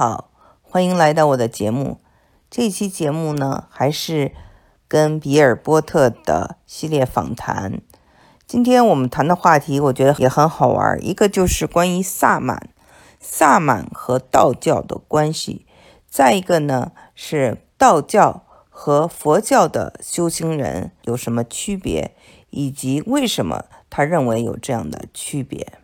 好，欢迎来到我的节目。这期节目呢，还是跟比尔波特的系列访谈。今天我们谈的话题，我觉得也很好玩。一个就是关于萨满，萨满和道教的关系；再一个呢，是道教和佛教的修行人有什么区别，以及为什么他认为有这样的区别。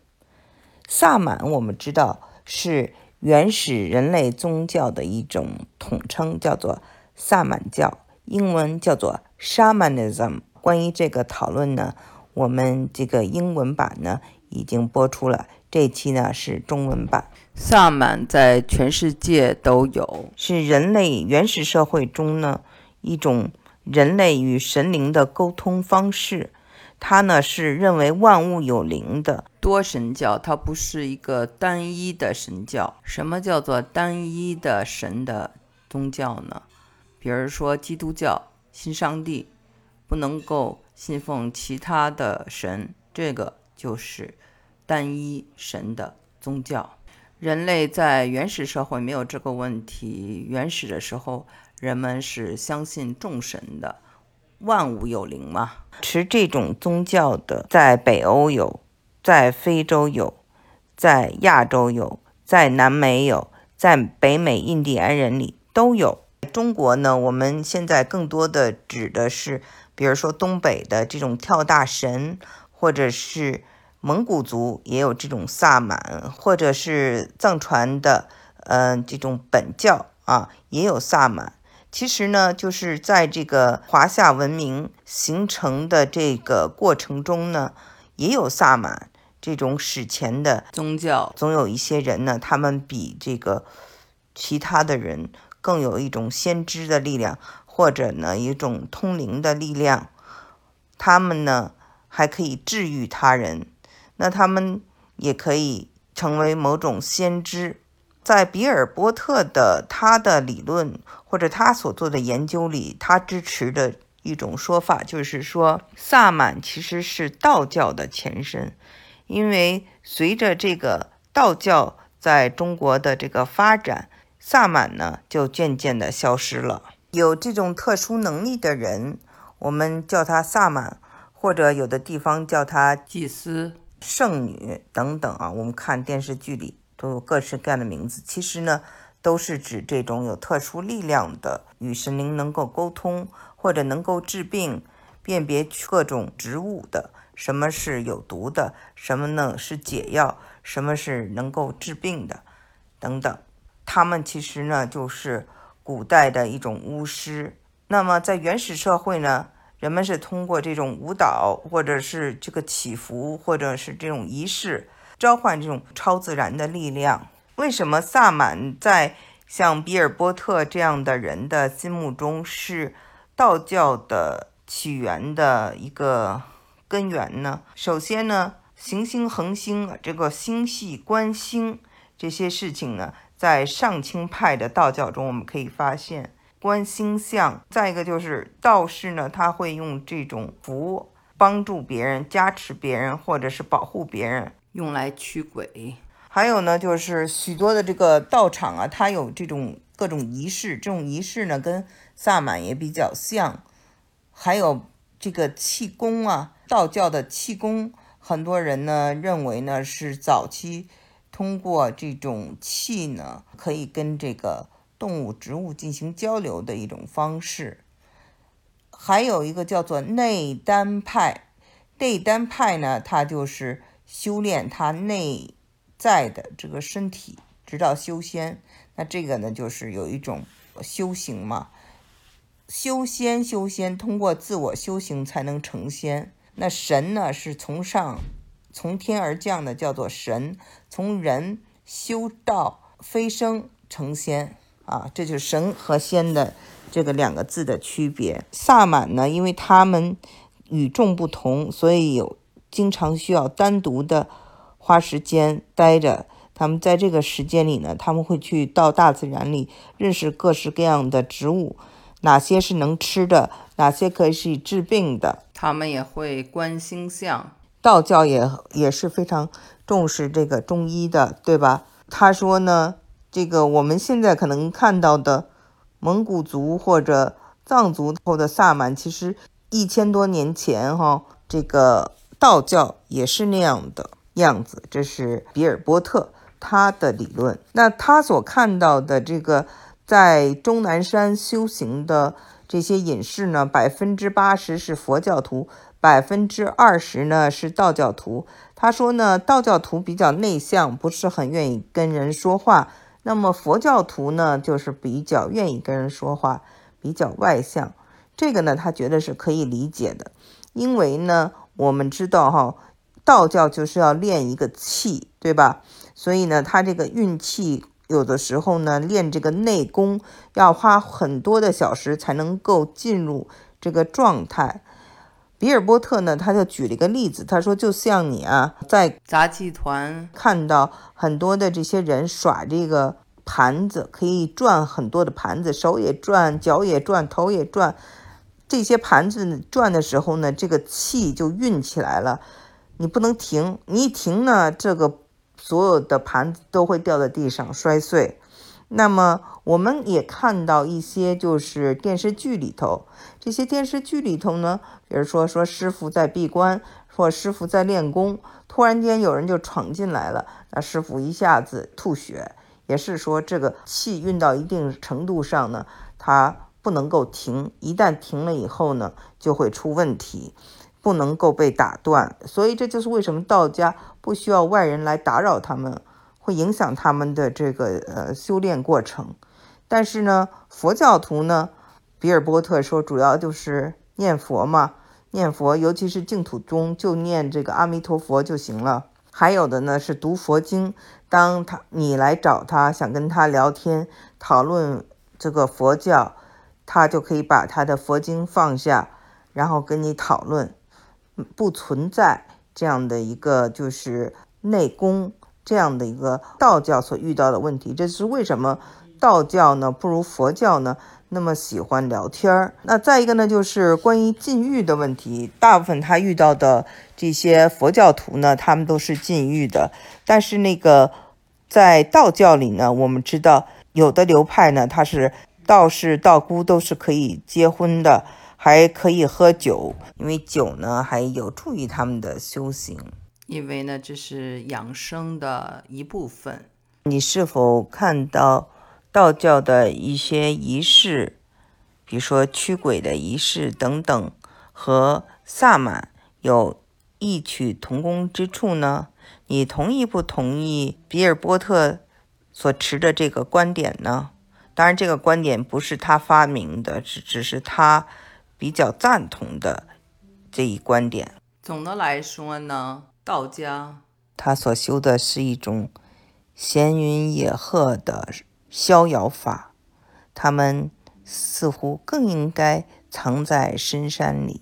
萨满，我们知道是。原始人类宗教的一种统称叫做萨满教，英文叫做 Shamanism。关于这个讨论呢，我们这个英文版呢已经播出了，这期呢是中文版。萨满在全世界都有，是人类原始社会中呢一种人类与神灵的沟通方式。它呢是认为万物有灵的多神教，它不是一个单一的神教。什么叫做单一的神的宗教呢？比如说基督教信上帝，不能够信奉其他的神，这个就是单一神的宗教。人类在原始社会没有这个问题，原始的时候人们是相信众神的。万物有灵嘛？持这种宗教的，在北欧有，在非洲有，在亚洲有，在南美有，在北美印第安人里都有。中国呢，我们现在更多的指的是，比如说东北的这种跳大神，或者是蒙古族也有这种萨满，或者是藏传的，嗯，这种本教啊也有萨满。其实呢，就是在这个华夏文明形成的这个过程中呢，也有萨满这种史前的宗教。总有一些人呢，他们比这个其他的人更有一种先知的力量，或者呢一种通灵的力量。他们呢还可以治愈他人，那他们也可以成为某种先知。在比尔波特的他的理论或者他所做的研究里，他支持的一种说法就是说，萨满其实是道教的前身，因为随着这个道教在中国的这个发展，萨满呢就渐渐的消失了。有这种特殊能力的人，我们叫他萨满，或者有的地方叫他祭司、圣女等等啊。我们看电视剧里。都有各式各样的名字，其实呢，都是指这种有特殊力量的，与神灵能够沟通，或者能够治病、辨别各种植物的。什么是有毒的？什么呢是解药？什么是能够治病的？等等。他们其实呢，就是古代的一种巫师。那么在原始社会呢，人们是通过这种舞蹈，或者是这个祈福，或者是这种仪式。召唤这种超自然的力量。为什么萨满在像比尔波特这样的人的心目中是道教的起源的一个根源呢？首先呢，行星恒星这个星系观星这些事情呢，在上清派的道教中我们可以发现观星象。再一个就是道士呢，他会用这种符帮助别人、加持别人，或者是保护别人。用来驱鬼，还有呢，就是许多的这个道场啊，它有这种各种仪式，这种仪式呢跟萨满也比较像。还有这个气功啊，道教的气功，很多人呢认为呢是早期通过这种气呢，可以跟这个动物、植物进行交流的一种方式。还有一个叫做内丹派，内丹派呢，它就是。修炼他内在的这个身体，直到修仙。那这个呢，就是有一种修行嘛。修仙，修仙，通过自我修行才能成仙。那神呢，是从上从天而降的，叫做神。从人修道飞升成仙啊，这就是神和仙的这个两个字的区别。萨满呢，因为他们与众不同，所以有。经常需要单独的花时间待着。他们在这个时间里呢，他们会去到大自然里认识各式各样的植物，哪些是能吃的，哪些可以是治病的。他们也会观星象。道教也也是非常重视这个中医的，对吧？他说呢，这个我们现在可能看到的蒙古族或者藏族后的萨满，其实一千多年前哈，这个道教也是那样的样子。这是比尔波特他的理论。那他所看到的这个在终南山修行的这些隐士呢，百分之八十是佛教徒，百分之二十呢是道教徒。他说呢，道教徒比较内向，不是很愿意跟人说话。那么佛教徒呢，就是比较愿意跟人说话，比较外向。这个呢，他觉得是可以理解的，因为呢，我们知道哈，道教就是要练一个气，对吧？所以呢，他这个运气有的时候呢，练这个内功要花很多的小时才能够进入这个状态。比尔波特呢，他就举了一个例子，他说，就像你啊，在杂技团看到很多的这些人耍这个盘子，可以转很多的盘子，手也转，脚也转，头也转。这些盘子转的时候呢，这个气就运起来了，你不能停，你一停呢，这个所有的盘子都会掉在地上摔碎。那么我们也看到一些，就是电视剧里头，这些电视剧里头呢，比如说说师傅在闭关，或师傅在练功，突然间有人就闯进来了，那师傅一下子吐血，也是说这个气运到一定程度上呢，它不能够停，一旦停了以后呢，就会出问题，不能够被打断。所以这就是为什么道家不需要外人来打扰他们。会影响他们的这个呃修炼过程，但是呢，佛教徒呢，比尔波特说主要就是念佛嘛，念佛，尤其是净土宗就念这个阿弥陀佛就行了。还有的呢是读佛经，当他你来找他想跟他聊天讨论这个佛教，他就可以把他的佛经放下，然后跟你讨论，不存在这样的一个就是内功。这样的一个道教所遇到的问题，这是为什么道教呢不如佛教呢那么喜欢聊天儿？那再一个呢，就是关于禁欲的问题，大部分他遇到的这些佛教徒呢，他们都是禁欲的。但是那个在道教里呢，我们知道有的流派呢，他是道士、道姑都是可以结婚的，还可以喝酒，因为酒呢还有助于他们的修行。因为呢，这是养生的一部分。你是否看到道教的一些仪式，比如说驱鬼的仪式等等，和萨满有异曲同工之处呢？你同意不同意比尔波特所持的这个观点呢？当然，这个观点不是他发明的，只只是他比较赞同的这一观点。总的来说呢？道家，他所修的是一种闲云野鹤的逍遥法，他们似乎更应该藏在深山里。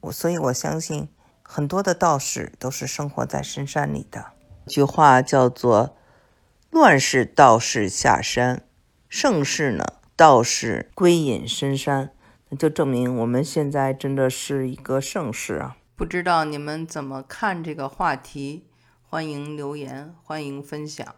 我所以，我相信很多的道士都是生活在深山里的。句话叫做“乱世道士下山，盛世呢道士归隐深山”，那就证明我们现在真的是一个盛世啊。不知道你们怎么看这个话题？欢迎留言，欢迎分享。